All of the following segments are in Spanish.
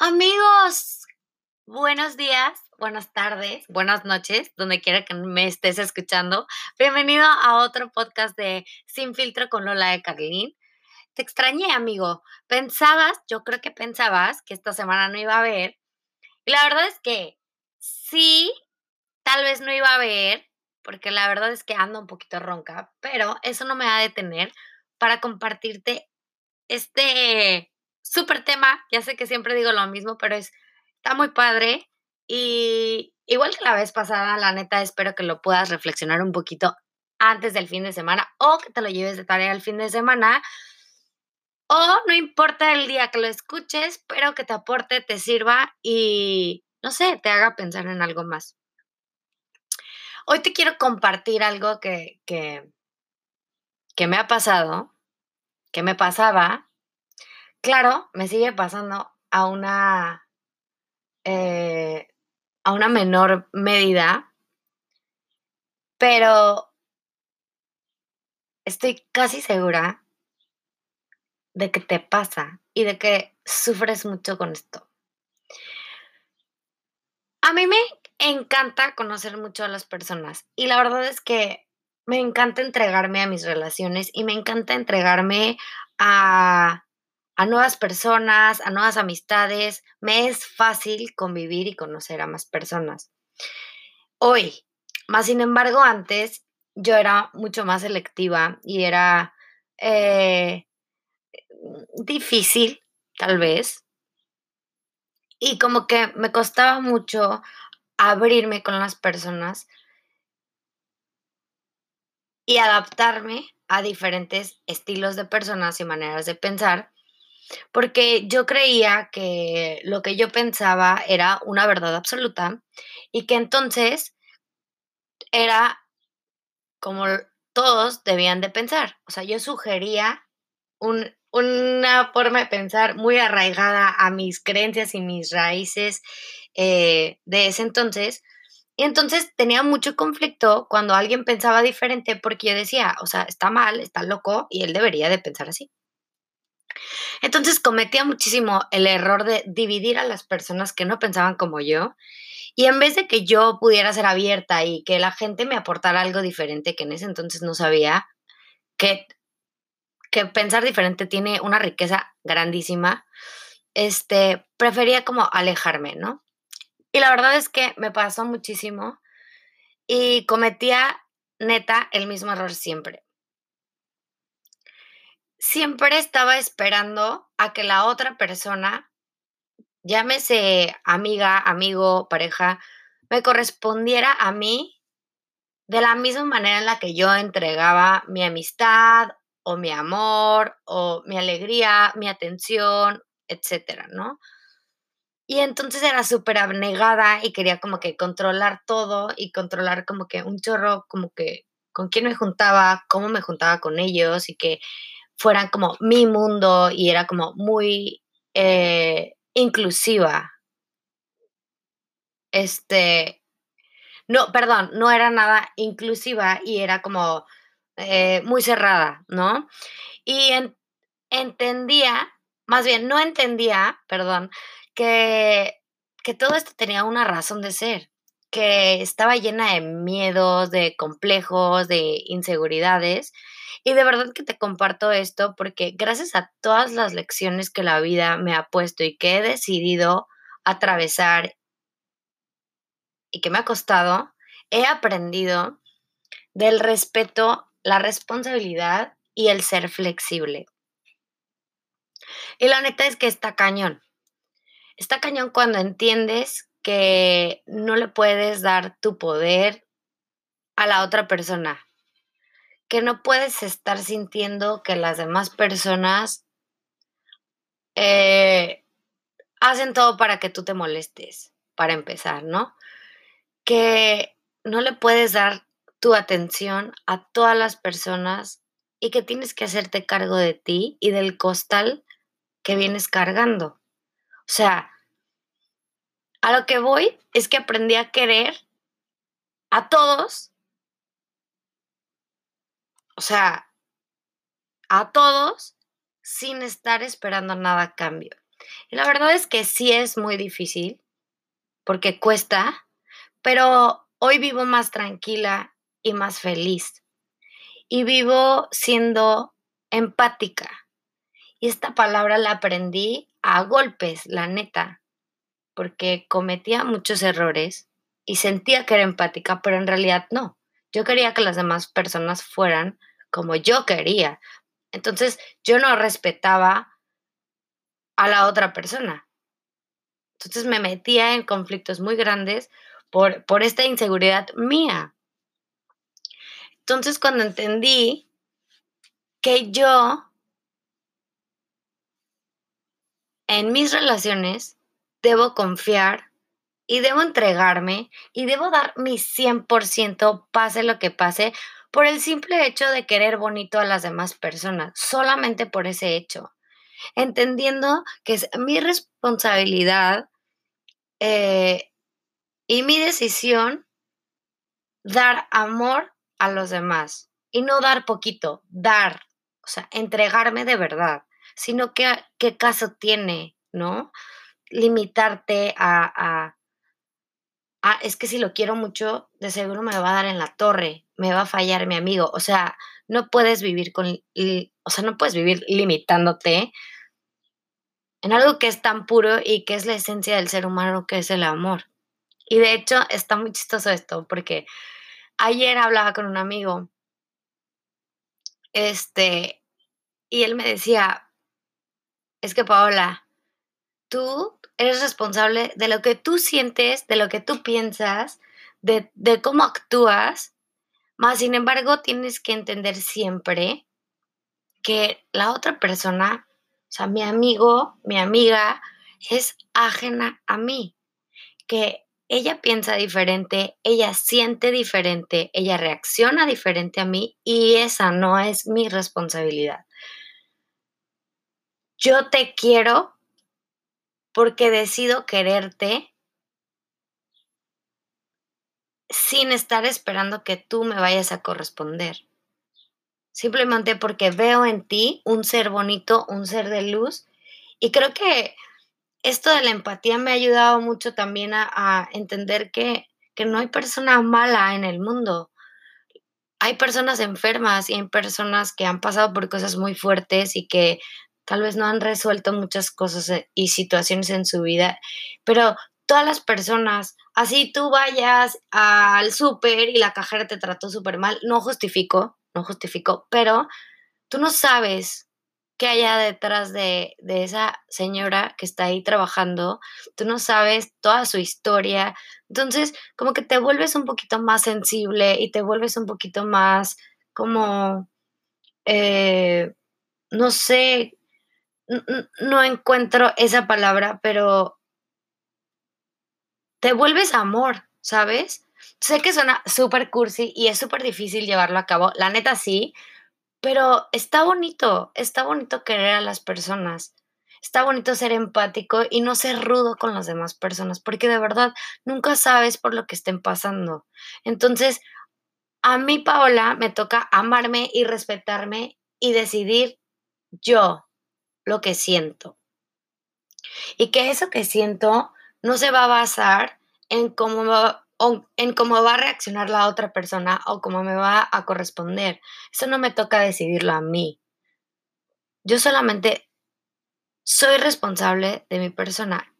Amigos, buenos días, buenas tardes, buenas noches, donde quiera que me estés escuchando. Bienvenido a otro podcast de Sin Filtro con Lola de Carlín. Te extrañé, amigo. Pensabas, yo creo que pensabas que esta semana no iba a haber. Y la verdad es que sí, tal vez no iba a haber, porque la verdad es que ando un poquito ronca, pero eso no me va a detener para compartirte este súper tema. Ya sé que siempre digo lo mismo, pero es, está muy padre. Y igual que la vez pasada, la neta, espero que lo puedas reflexionar un poquito antes del fin de semana o que te lo lleves de tarea el fin de semana. O no importa el día que lo escuches, pero que te aporte, te sirva y, no sé, te haga pensar en algo más. Hoy te quiero compartir algo que, que, que me ha pasado, que me pasaba Claro, me sigue pasando a una, eh, a una menor medida, pero estoy casi segura de que te pasa y de que sufres mucho con esto. A mí me encanta conocer mucho a las personas y la verdad es que me encanta entregarme a mis relaciones y me encanta entregarme a a nuevas personas, a nuevas amistades. Me es fácil convivir y conocer a más personas. Hoy, más sin embargo, antes yo era mucho más selectiva y era eh, difícil, tal vez. Y como que me costaba mucho abrirme con las personas y adaptarme a diferentes estilos de personas y maneras de pensar porque yo creía que lo que yo pensaba era una verdad absoluta y que entonces era como todos debían de pensar. O sea, yo sugería una forma de pensar muy arraigada a mis creencias y mis raíces eh, de ese entonces. Y entonces tenía mucho conflicto cuando alguien pensaba diferente porque yo decía, o sea, está mal, está loco y él debería de pensar así. Entonces cometía muchísimo el error de dividir a las personas que no pensaban como yo y en vez de que yo pudiera ser abierta y que la gente me aportara algo diferente que en ese entonces no sabía, que, que pensar diferente tiene una riqueza grandísima, este, prefería como alejarme, ¿no? Y la verdad es que me pasó muchísimo y cometía neta el mismo error siempre siempre estaba esperando a que la otra persona, llámese amiga, amigo, pareja, me correspondiera a mí de la misma manera en la que yo entregaba mi amistad o mi amor o mi alegría, mi atención, etcétera, ¿no? Y entonces era súper abnegada y quería como que controlar todo y controlar como que un chorro, como que con quién me juntaba, cómo me juntaba con ellos y que fueran como mi mundo y era como muy eh, inclusiva. Este, no, perdón, no era nada inclusiva y era como eh, muy cerrada, ¿no? Y entendía, más bien, no entendía, perdón, que, que todo esto tenía una razón de ser, que estaba llena de miedos, de complejos, de inseguridades y de verdad que te comparto esto porque gracias a todas las lecciones que la vida me ha puesto y que he decidido atravesar y que me ha costado, he aprendido del respeto, la responsabilidad y el ser flexible. Y la neta es que está cañón. Está cañón cuando entiendes que no le puedes dar tu poder a la otra persona que no puedes estar sintiendo que las demás personas eh, hacen todo para que tú te molestes, para empezar, ¿no? Que no le puedes dar tu atención a todas las personas y que tienes que hacerte cargo de ti y del costal que vienes cargando. O sea, a lo que voy es que aprendí a querer a todos o sea, a todos sin estar esperando nada a cambio. Y la verdad es que sí es muy difícil, porque cuesta, pero hoy vivo más tranquila y más feliz. Y vivo siendo empática. Y esta palabra la aprendí a golpes, la neta, porque cometía muchos errores y sentía que era empática, pero en realidad no. Yo quería que las demás personas fueran como yo quería. Entonces yo no respetaba a la otra persona. Entonces me metía en conflictos muy grandes por, por esta inseguridad mía. Entonces cuando entendí que yo en mis relaciones debo confiar y debo entregarme y debo dar mi 100% pase lo que pase por el simple hecho de querer bonito a las demás personas, solamente por ese hecho, entendiendo que es mi responsabilidad eh, y mi decisión dar amor a los demás y no dar poquito, dar, o sea, entregarme de verdad sino que, qué caso tiene, ¿no? Limitarte a, a, es que si lo quiero mucho, de seguro me va a dar en la torre, me va a fallar mi amigo. O sea, no puedes vivir con, o sea, no puedes vivir limitándote en algo que es tan puro y que es la esencia del ser humano, que es el amor. Y de hecho, está muy chistoso esto, porque ayer hablaba con un amigo, este, y él me decía, es que Paola, tú eres responsable de lo que tú sientes, de lo que tú piensas, de, cómo actúas, más sin embargo tienes que entender siempre que la otra persona, o sea, mi amigo, mi amiga, es ajena a mí, que ella piensa diferente, ella siente diferente, ella reacciona diferente a mí y esa no es mi responsabilidad. Yo te quiero porque decido quererte sin estar esperando que tú me vayas a corresponder. Simplemente porque veo en ti un ser bonito, un ser de luz. Y creo que esto de la empatía me ha ayudado mucho también a, entender que, que no hay persona mala en el mundo. Hay personas enfermas y hay personas que han pasado por cosas muy fuertes y que tal vez no han resuelto muchas cosas eh, y situaciones en su vida, pero todas las personas, así tú vayas al súper y la cajera te trató súper mal, no justifico, no justifico, pero tú no sabes qué haya detrás de, de, esa señora que está ahí trabajando, tú no sabes toda su historia, entonces como que te vuelves un poquito más sensible y te vuelves un poquito más como, eh, no sé, no encuentro esa palabra, pero te vuelves amor, ¿sabes? Sé que suena súper cursi y es súper difícil llevarlo a cabo, la neta sí, pero está bonito, está bonito querer a las personas, está bonito ser empático y no ser rudo con las demás personas, porque de verdad nunca sabes por lo que estén pasando. Entonces, a mí, Paola, me toca amarme y respetarme y decidir yo, lo que siento. Y que eso que siento no se va a basar en cómo, va, en cómo va a reaccionar la otra persona o cómo me va a corresponder. Eso no me toca decidirlo a mí. Yo solamente soy responsable de mi persona.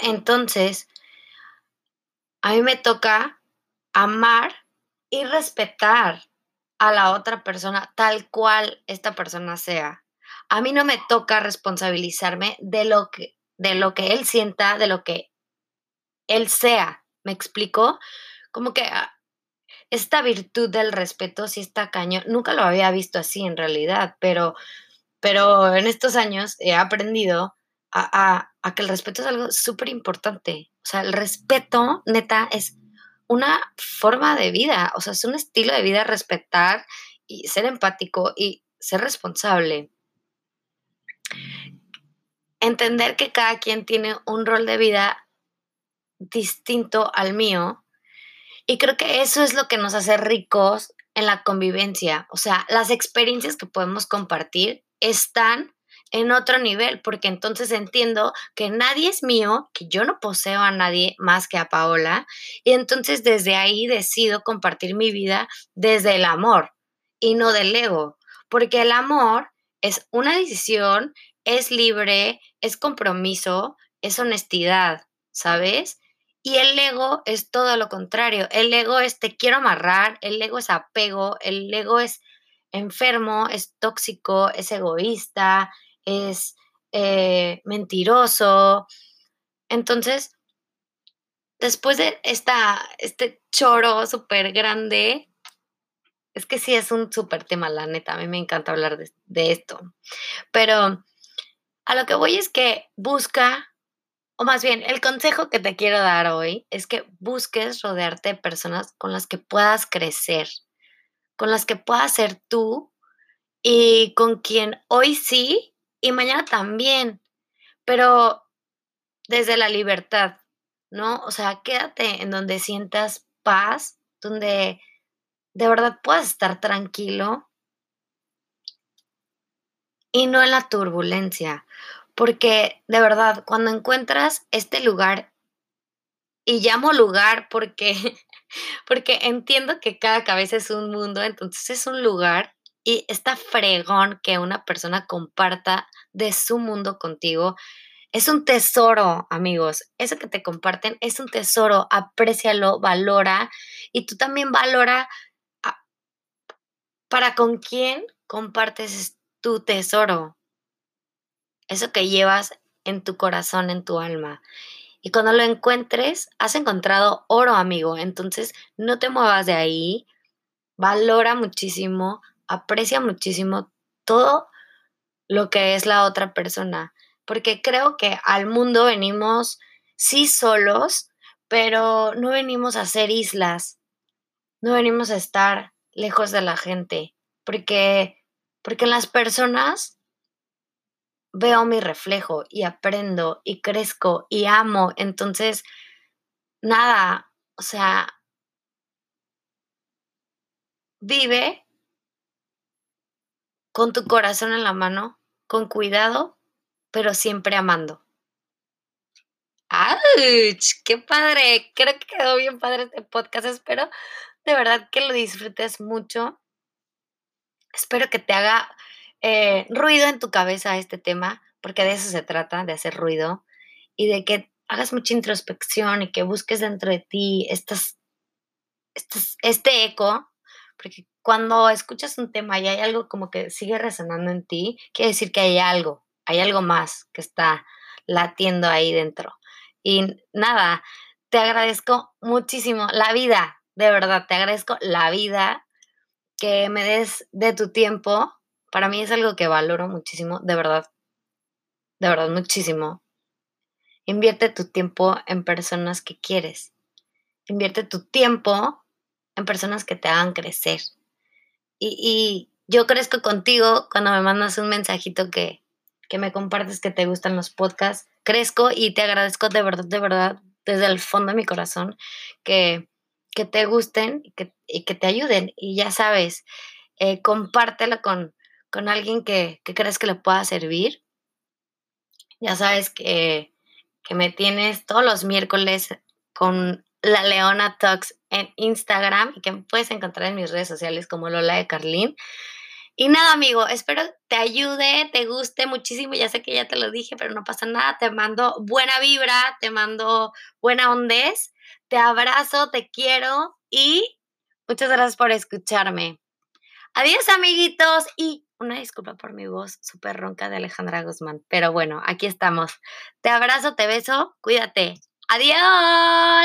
Entonces, a mí me toca amar y respetar a la otra persona tal cual esta persona sea a mí no me toca responsabilizarme de lo que, de lo que él sienta, de lo que él sea. ¿Me explico? Como que ah, esta virtud del respeto sí está caño. Nunca lo había visto así en realidad, pero, pero en estos años he aprendido a, a que el respeto es algo súper importante. O sea, el respeto, neta, es una forma de vida, o sea, es un estilo de vida respetar y ser empático y ser responsable entender que cada quien tiene un rol de vida distinto al mío. Y creo que eso es lo que nos hace ricos en la convivencia. O sea, las experiencias que podemos compartir están en otro nivel, porque entonces entiendo que nadie es mío, que yo no poseo a nadie más que a Paola, y entonces desde ahí decido compartir mi vida desde el amor y no del ego, porque el amor es una decisión, es libre, es compromiso, es honestidad, ¿sabes? Y el ego es todo lo contrario. El ego es te quiero amarrar, el ego es apego, el ego es enfermo, es tóxico, es egoísta, es eh, mentiroso. Entonces, después de esta, este choro súper grande, es que sí es un súper tema, la neta, a mí me encanta hablar de, de esto. Pero a lo que voy es que busca o más bien, el consejo que te quiero dar hoy es que busques rodearte de personas con las que puedas crecer, con las que puedas ser tú y con quien hoy sí y mañana también, pero desde la libertad, ¿no? O sea, quédate en donde sientas paz, donde de verdad puedas estar tranquilo y no en la turbulencia porque de verdad, cuando encuentras este lugar, y llamo lugar porque, porque entiendo que cada cabeza es un mundo, entonces es un lugar y está fregón que una persona comparta de su mundo contigo. Es un tesoro, amigos. Eso que te comparten es un tesoro. Aprécialo, valora y tú también valora para con quién compartes tu tesoro eso que llevas en tu corazón, en tu alma. Y cuando lo encuentres, has encontrado oro, amigo. Entonces, no te muevas de ahí. Valora muchísimo, aprecia muchísimo todo lo que es la otra persona. Porque creo que al mundo venimos, sí, solos, pero no venimos a ser islas. No venimos a estar lejos de la gente. Porque, porque las personas veo mi reflejo y aprendo y crezco y amo. Entonces, nada, o sea, vive con tu corazón en la mano, con cuidado, pero siempre amando. ¡Auch! ¡Qué padre! Creo que quedó bien padre este podcast. Espero de verdad que lo disfrutes mucho. Espero que te haga eh, ruido en tu cabeza este tema, porque de eso se trata, de hacer ruido, y de que hagas mucha introspección y que busques dentro de ti estas, este eco, porque cuando escuchas un tema y hay algo como que sigue resonando en ti, quiere decir que hay algo, hay algo más que está latiendo ahí dentro. Y nada, te agradezco muchísimo la vida, de verdad, te agradezco la vida que me des de tu tiempo para mí es algo que valoro muchísimo, de verdad, de verdad muchísimo. Invierte tu tiempo en personas que quieres. Invierte tu tiempo en personas que te hagan crecer. Y, yo crezco contigo cuando me mandas un mensajito que, que me compartes que te gustan los podcasts. Crezco y te agradezco de verdad, de verdad, desde el fondo de mi corazón, que, que te gusten y que, y que te ayuden. Y ya sabes, eh, compártelo con, con alguien que, crees que le pueda servir. Ya sabes que, que me tienes todos los miércoles con la Leona Talks en Instagram y que me puedes encontrar en mis redes sociales como Lola de Carlín. Y nada, amigo, espero te ayude, te guste muchísimo. Ya sé que ya te lo dije, pero no pasa nada. Te mando buena vibra, te mando buena ondez. Te abrazo, te quiero y muchas gracias por escucharme. Adiós, amiguitos, y una disculpa por mi voz súper ronca de Alejandra Guzmán, pero bueno, aquí estamos. Te abrazo, te beso, cuídate. Adiós.